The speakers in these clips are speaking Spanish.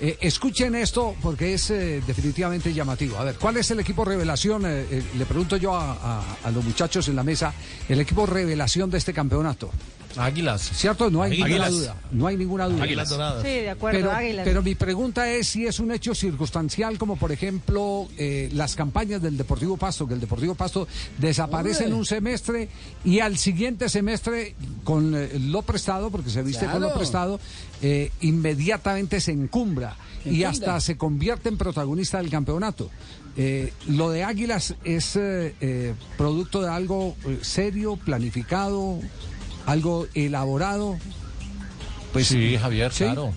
Eh, escuchen esto porque es eh, definitivamente llamativo. A ver, ¿cuál es el equipo revelación? Eh, le pregunto yo a, los muchachos en la mesa, el equipo revelación de este campeonato. Águilas. ¿Cierto? No hay ninguna duda. No hay ninguna duda. Águilas doradas. Sí, de acuerdo, pero, Águilas. Pero mi pregunta es si es un hecho circunstancial, como por ejemplo las campañas del Deportivo Pasto, que el Deportivo Pasto desaparece en un semestre y al siguiente semestre, con lo prestado, porque se viste con lo prestado, inmediatamente se encumbra y hasta se convierte en protagonista del campeonato. Eh, lo de Águilas es eh, eh, producto de algo serio, planificado, algo elaborado. Pues sí, Javier, claro.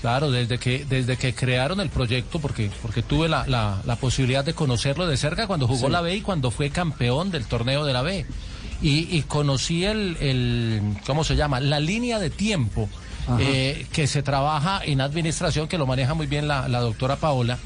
Claro, desde que, desde que crearon el proyecto, porque, porque tuve la, la, posibilidad de conocerlo de cerca cuando jugó la B y cuando fue campeón del torneo de la B. Y, y conocí el, el, ¿cómo se llama? La línea de tiempo eh, que se trabaja en administración, que lo maneja muy bien la, doctora Paola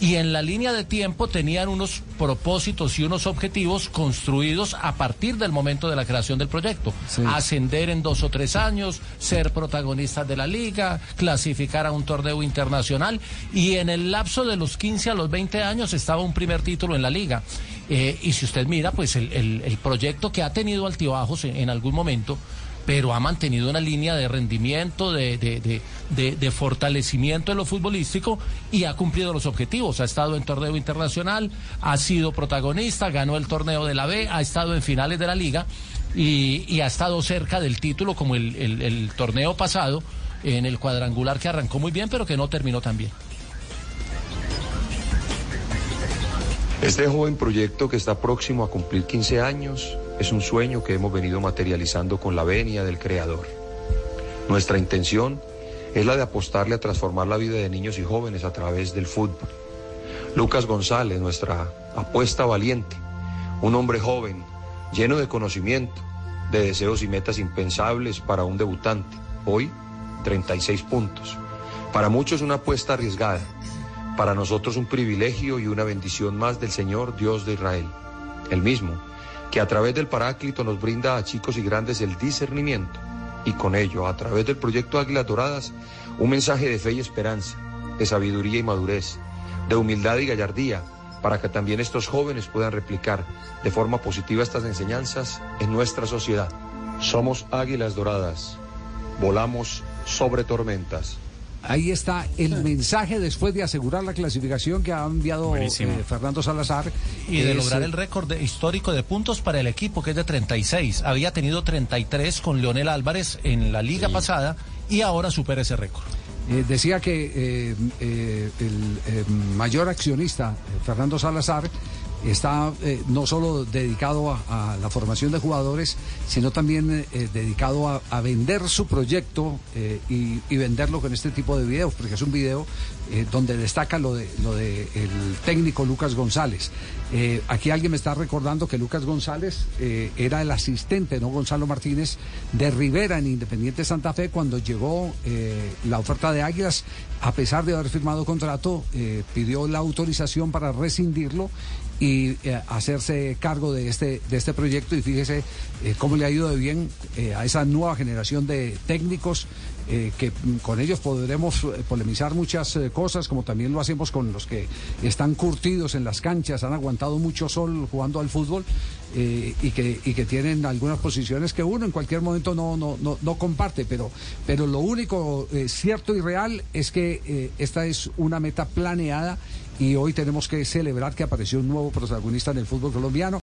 y en la línea de tiempo tenían unos propósitos y unos objetivos construidos a partir del momento de la creación del proyecto. Ascender en dos o tres años, ser protagonistas de la liga, clasificar a un torneo internacional y en el lapso de los 15 a los 20 años estaba un primer título en la liga. Eh, y si usted mira, pues el, proyecto que ha tenido altibajos en algún momento, pero ha mantenido una línea de rendimiento, de, de, fortalecimiento en lo futbolístico y ha cumplido los objetivos. Ha estado en torneo internacional, ha sido protagonista, ganó el torneo de la B, ha estado en finales de la liga y, ha estado cerca del título como el, el torneo pasado en el cuadrangular que arrancó muy bien, pero que no terminó tan bien. Este joven proyecto que está próximo a cumplir 15 años es un sueño que hemos venido materializando con la venia del Creador. Nuestra intención es la de apostarle a transformar la vida de niños y jóvenes a través del fútbol. Lucas González, nuestra apuesta valiente, un hombre joven, lleno de conocimiento, de deseos y metas impensables para un debutante. Hoy, 36 puntos. Para muchos una apuesta arriesgada para nosotros un privilegio y una bendición más del Señor Dios de Israel, el mismo, que a través del Paráclito nos brinda a chicos y grandes el discernimiento y con ello, a través del proyecto Águilas Doradas, un mensaje de fe y esperanza, de sabiduría y madurez, de humildad y gallardía, para que también estos jóvenes puedan replicar de forma positiva estas enseñanzas en nuestra sociedad. Somos Águilas Doradas, volamos sobre tormentas. Ahí está el mensaje después de asegurar la clasificación que ha enviado eh, Fernando Salazar. Y de lograr el récord histórico de puntos para el equipo, que es de 36. Había tenido 33 con Leonel Álvarez en la liga pasada y ahora supera ese récord. Eh, decía que eh, el mayor accionista, Fernando Salazar, está eh, no solo dedicado a, la formación de jugadores, sino también eh, dedicado a, vender su proyecto eh, y, venderlo con este tipo de videos, porque es un video donde destaca lo de lo de el técnico Lucas González. aquí alguien me está recordando que Lucas González era el asistente, no Gonzalo Martínez, de Rivera en Independiente Santa Fe cuando llegó la oferta de Águilas, a pesar de haber firmado contrato, pidió la autorización para rescindirlo y eh, hacerse cargo de este, de este proyecto y fíjese eh, cómo le ha ido de bien eh, a esa nueva generación de técnicos que con ellos podremos polemizar muchas cosas como también lo hacemos con los que están curtidos en las canchas, han aguantado mucho sol jugando al fútbol y, que, y que tienen algunas posiciones que uno en cualquier momento no, no, no, no comparte, pero, pero lo único cierto y real es que esta es una meta planeada y hoy tenemos que celebrar que apareció un nuevo protagonista en el fútbol colombiano.